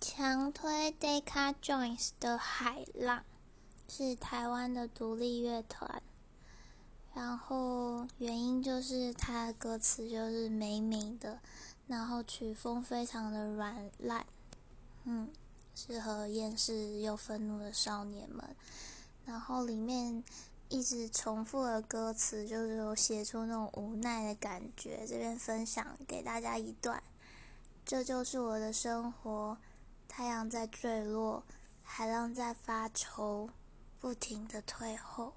强推 Decca Joins 的《海浪》是台湾的独立乐团，然后原因就是它的歌词就是美美的，然后曲风非常的软烂，嗯，适合厌世又愤怒的少年们。然后里面一直重复的歌词，就是有写出那种无奈的感觉。这边分享给大家一段：这就是我的生活。太阳在坠落，海浪在发愁，不停的退后。